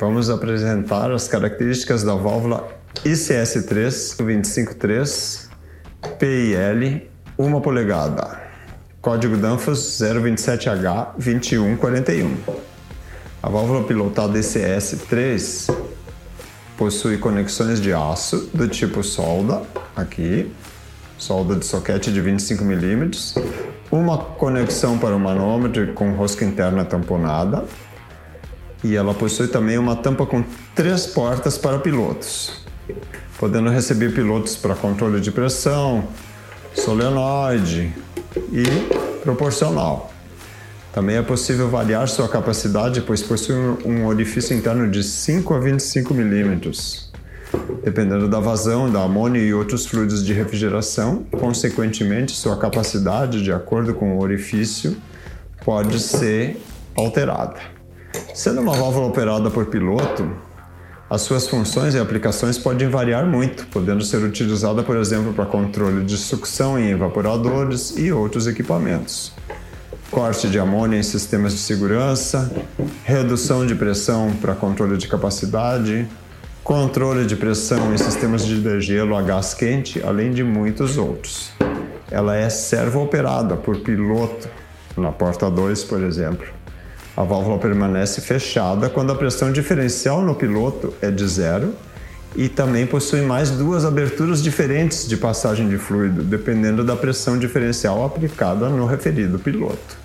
Vamos apresentar as características da válvula ICS3 253 PIL 1 polegada. Código Danfoss 027H2141. A válvula pilotada ICS3 possui conexões de aço do tipo solda, aqui, solda de soquete de 25 mm, uma conexão para o manômetro com rosca interna tamponada, e ela possui também uma tampa com três portas para pilotos, podendo receber pilotos para controle de pressão, solenoide e proporcional. Também é possível variar sua capacidade, pois possui um orifício interno de 5 a 25 milímetros. Dependendo da vazão, da amônia e outros fluidos de refrigeração, consequentemente, sua capacidade, de acordo com o orifício, pode ser alterada. Sendo uma válvula operada por piloto, as suas funções e aplicações podem variar muito, podendo ser utilizada, por exemplo, para controle de sucção em evaporadores e outros equipamentos, corte de amônia em sistemas de segurança, redução de pressão para controle de capacidade, controle de pressão em sistemas de degelo a gás quente, além de muitos outros. Ela é servo-operada por piloto, na porta 2, por exemplo a válvula permanece fechada quando a pressão diferencial no piloto é de zero e também possui mais duas aberturas diferentes de passagem de fluido, dependendo da pressão diferencial aplicada no referido piloto.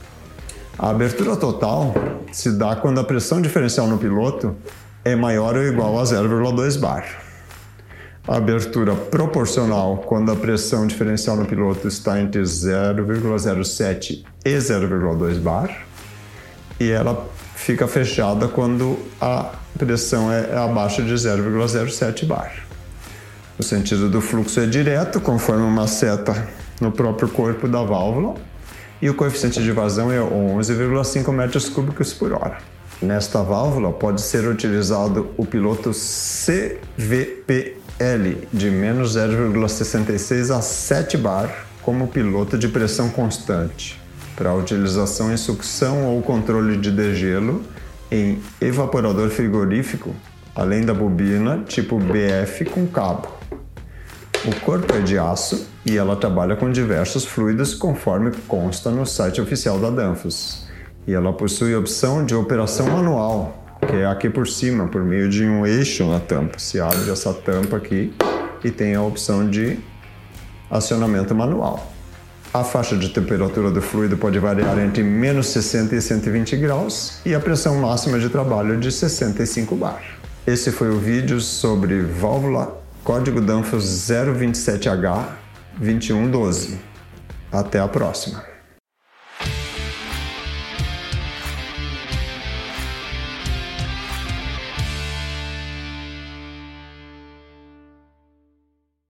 A abertura total se dá quando a pressão diferencial no piloto é maior ou igual a 0,2 bar. A abertura proporcional quando a pressão diferencial no piloto está entre 0,07 e 0,2 bar e ela fica fechada quando a pressão é abaixo de 0,07 bar. O sentido do fluxo é direto, conforme uma seta no próprio corpo da válvula, e o coeficiente de vazão é 11,5 metros cúbicos por hora. Nesta válvula pode ser utilizado o piloto CVPL de menos 0,66 a 7 bar como piloto de pressão constante para utilização em sucção ou controle de degelo em evaporador frigorífico, além da bobina tipo BF com cabo. O corpo é de aço e ela trabalha com diversos fluidos conforme consta no site oficial da Danfoss. E ela possui a opção de operação manual, que é aqui por cima, por meio de um eixo na tampa. Se abre essa tampa aqui e tem a opção de acionamento manual. A faixa de temperatura do fluido pode variar entre menos 60 e 120 graus e a pressão máxima de trabalho de 65 bar. Esse foi o vídeo sobre válvula código Danfoss 027H2112. Até a próxima!